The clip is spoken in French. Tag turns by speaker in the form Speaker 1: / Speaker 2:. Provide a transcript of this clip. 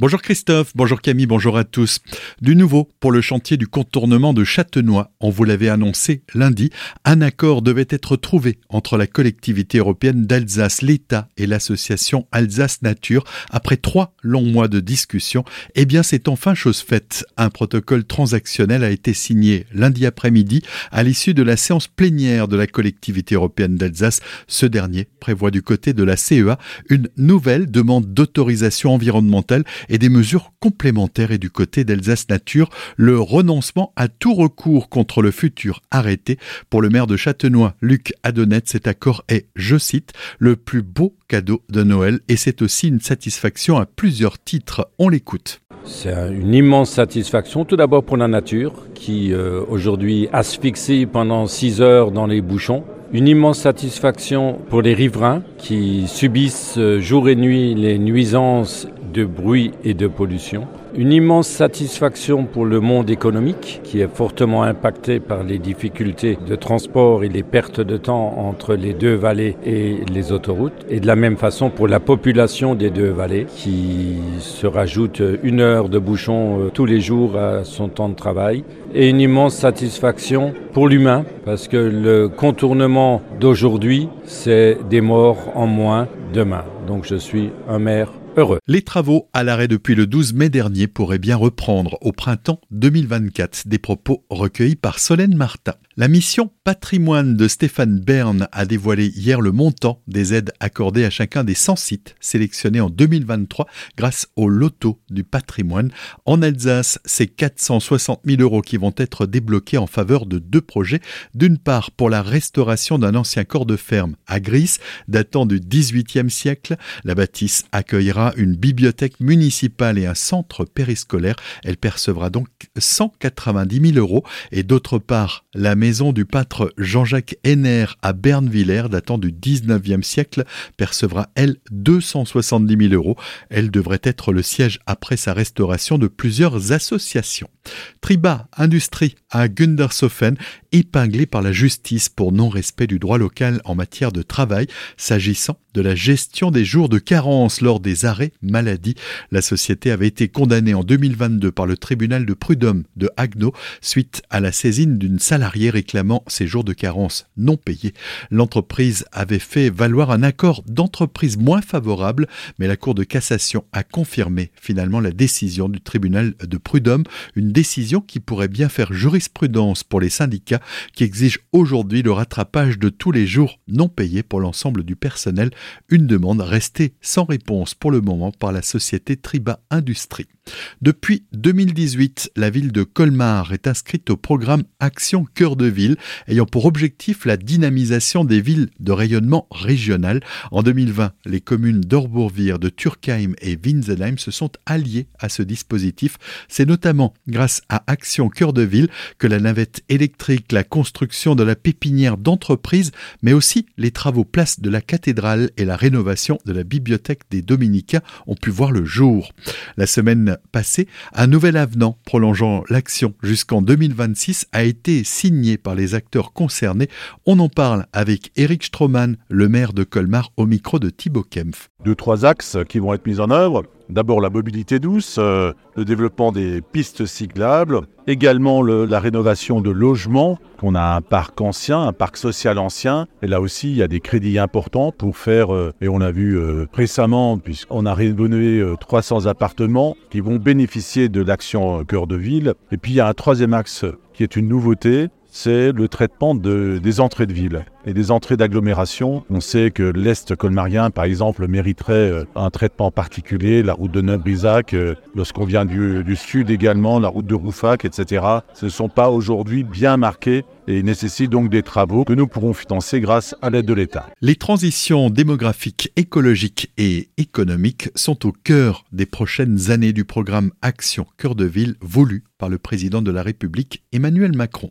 Speaker 1: Bonjour Christophe, bonjour Camille, bonjour à tous. Du nouveau pour le chantier du contournement de Châtenois. On vous l'avait annoncé lundi, un accord devait être trouvé entre la collectivité européenne d'Alsace, l'État et l'association Alsace Nature. Après trois longs mois de discussion, eh bien c'est enfin chose faite. Un protocole transactionnel a été signé lundi après-midi à l'issue de la séance plénière de la collectivité européenne d'Alsace. Ce dernier prévoit du côté de la CEA une nouvelle demande d'autorisation environnementale et des mesures complémentaires et du côté d'Alsace Nature, le renoncement à tout recours contre le futur arrêté. Pour le maire de Châtenois, Luc Adonnet, cet accord est, je cite, le plus beau cadeau de Noël et c'est aussi une satisfaction à plusieurs titres. On l'écoute.
Speaker 2: C'est une immense satisfaction, tout d'abord pour la nature, qui euh, aujourd'hui asphyxie pendant six heures dans les bouchons. Une immense satisfaction pour les riverains qui subissent euh, jour et nuit les nuisances de bruit et de pollution. Une immense satisfaction pour le monde économique qui est fortement impacté par les difficultés de transport et les pertes de temps entre les deux vallées et les autoroutes. Et de la même façon pour la population des deux vallées qui se rajoute une heure de bouchon euh, tous les jours à son temps de travail. Et une immense satisfaction pour l'humain parce que le contournement d'aujourd'hui, c'est des morts en moins demain. Donc je suis un maire
Speaker 1: les travaux à l'arrêt depuis le 12 mai dernier pourraient bien reprendre au printemps 2024. Des propos recueillis par Solène Martin. La mission patrimoine de Stéphane Bern a dévoilé hier le montant des aides accordées à chacun des 100 sites sélectionnés en 2023 grâce au loto du patrimoine. En Alsace, c'est 460 000 euros qui vont être débloqués en faveur de deux projets. D'une part, pour la restauration d'un ancien corps de ferme à Gris, datant du 18e siècle. La bâtisse accueillera une bibliothèque municipale et un centre périscolaire. Elle percevra donc 190 000 euros. Et d'autre part, la maison du peintre Jean-Jacques Henner à Bernvillers, datant du 19e siècle, percevra, elle, 270 000 euros. Elle devrait être le siège après sa restauration de plusieurs associations. Triba Industrie à Gundershofen, épinglé par la justice pour non-respect du droit local en matière de travail, s'agissant de la gestion des jours de carence lors des arrêts maladie. La société avait été condamnée en 2022 par le tribunal de prud'homme de Haguenau suite à la saisine d'une salariée réclamant ses jours de carence non payés. L'entreprise avait fait valoir un accord d'entreprise moins favorable, mais la Cour de cassation a confirmé finalement la décision du tribunal de prud'homme, une décision qui pourrait bien faire jurisprudence pour les syndicats qui exigent aujourd'hui le rattrapage de tous les jours non payés pour l'ensemble du personnel une demande restée sans réponse pour le moment par la société Triba Industrie. Depuis 2018, la ville de Colmar est inscrite au programme Action Cœur de Ville, ayant pour objectif la dynamisation des villes de rayonnement régional. En 2020, les communes d'Orbourvire, de Turkheim et Winsenheim se sont alliées à ce dispositif. C'est notamment grâce à Action Cœur de Ville que la navette électrique, la construction de la pépinière d'entreprise, mais aussi les travaux place de la cathédrale et la rénovation de la bibliothèque des Dominicains ont pu voir le jour. La semaine passée, un nouvel avenant prolongeant l'action jusqu'en 2026 a été signé par les acteurs concernés. On en parle avec Eric Stroman, le maire de Colmar, au micro de Thibaut Kempf.
Speaker 3: Deux, trois axes qui vont être mis en œuvre. D'abord la mobilité douce, euh, le développement des pistes cyclables, également la rénovation de logements. On a un parc ancien, un parc social ancien, et là aussi il y a des crédits importants pour faire, euh, et on a vu euh, récemment, puisqu'on a rénové 300 appartements qui vont bénéficier de l'action cœur de ville. Et puis il y a un troisième axe qui est une nouveauté, c'est le traitement des entrées de ville et des entrées d'agglomération. On sait que l'Est colmarien, par exemple, mériterait euh, un traitement particulier, la route de Neuf-Brisac, euh, lorsqu'on vient du, du, sud également, la route de Roufac, etc. Ce ne sont pas aujourd'hui bien marqués et nécessitent donc des travaux que nous pourrons financer grâce à l'aide de l'État.
Speaker 1: Les transitions démographiques, écologiques et économiques sont au cœur des prochaines années du programme Action Cœur de Ville voulu par le président de la République Emmanuel Macron.